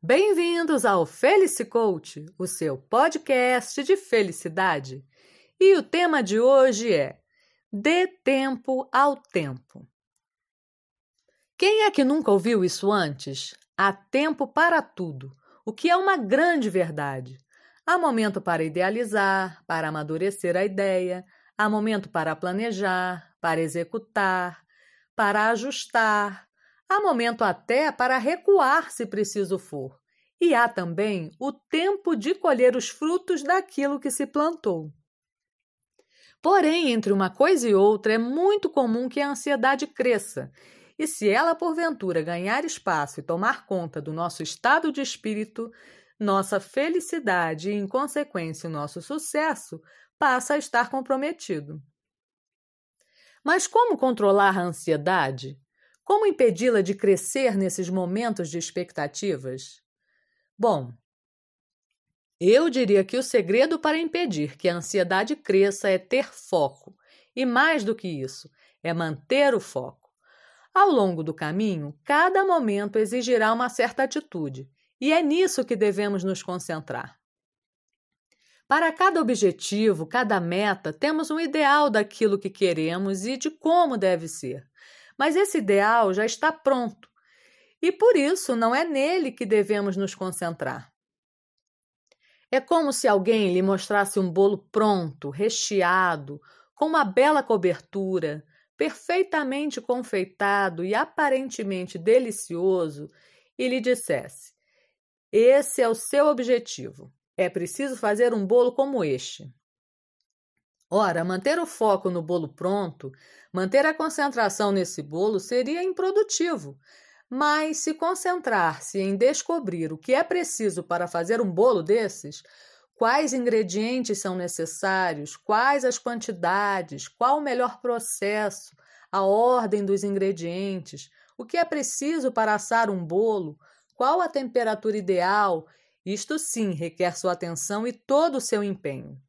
Bem-vindos ao Felice Coach, o seu podcast de felicidade. E o tema de hoje é Dê tempo ao tempo. Quem é que nunca ouviu isso antes? Há tempo para tudo, o que é uma grande verdade. Há momento para idealizar, para amadurecer a ideia, há momento para planejar, para executar, para ajustar, há momento até para recuar se preciso for. E há também o tempo de colher os frutos daquilo que se plantou. Porém, entre uma coisa e outra, é muito comum que a ansiedade cresça. E se ela, porventura, ganhar espaço e tomar conta do nosso estado de espírito, nossa felicidade e, em consequência, o nosso sucesso passa a estar comprometido. Mas como controlar a ansiedade? Como impedi-la de crescer nesses momentos de expectativas? Bom, eu diria que o segredo para impedir que a ansiedade cresça é ter foco. E mais do que isso, é manter o foco. Ao longo do caminho, cada momento exigirá uma certa atitude, e é nisso que devemos nos concentrar. Para cada objetivo, cada meta, temos um ideal daquilo que queremos e de como deve ser. Mas esse ideal já está pronto e por isso não é nele que devemos nos concentrar. É como se alguém lhe mostrasse um bolo pronto, recheado, com uma bela cobertura, perfeitamente confeitado e aparentemente delicioso, e lhe dissesse: Esse é o seu objetivo. É preciso fazer um bolo como este. Ora, manter o foco no bolo pronto, manter a concentração nesse bolo seria improdutivo, mas se concentrar-se em descobrir o que é preciso para fazer um bolo desses, quais ingredientes são necessários, quais as quantidades, qual o melhor processo, a ordem dos ingredientes, o que é preciso para assar um bolo, qual a temperatura ideal, isto sim requer sua atenção e todo o seu empenho.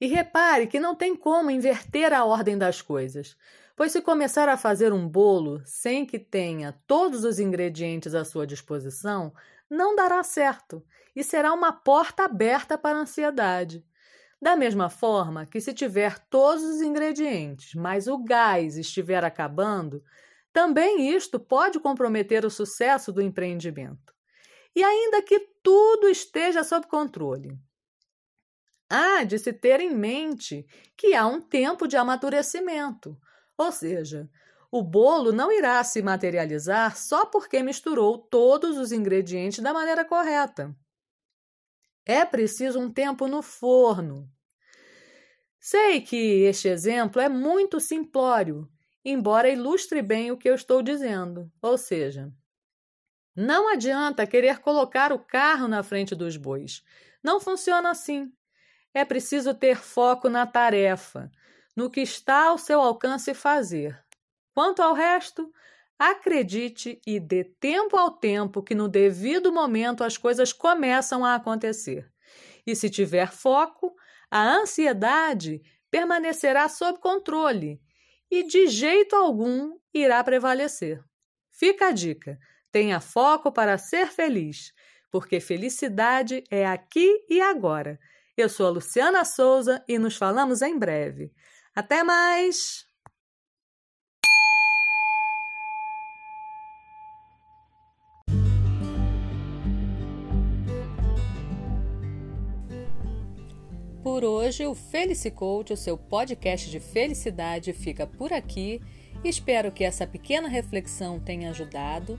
E repare que não tem como inverter a ordem das coisas. Pois se começar a fazer um bolo sem que tenha todos os ingredientes à sua disposição, não dará certo e será uma porta aberta para a ansiedade. Da mesma forma que, se tiver todos os ingredientes, mas o gás estiver acabando, também isto pode comprometer o sucesso do empreendimento. E ainda que tudo esteja sob controle, há de se ter em mente que há um tempo de amadurecimento ou seja, o bolo não irá se materializar só porque misturou todos os ingredientes da maneira correta. É preciso um tempo no forno. Sei que este exemplo é muito simplório, embora ilustre bem o que eu estou dizendo. Ou seja, não adianta querer colocar o carro na frente dos bois. Não funciona assim. É preciso ter foco na tarefa, no que está ao seu alcance fazer. Quanto ao resto, acredite e dê tempo ao tempo que no devido momento as coisas começam a acontecer. E se tiver foco, a ansiedade permanecerá sob controle e de jeito algum irá prevalecer. Fica a dica: tenha foco para ser feliz, porque felicidade é aqui e agora. Eu sou a Luciana Souza e nos falamos em breve. Até mais! Por hoje, o Felice Coach, o seu podcast de felicidade, fica por aqui. Espero que essa pequena reflexão tenha ajudado.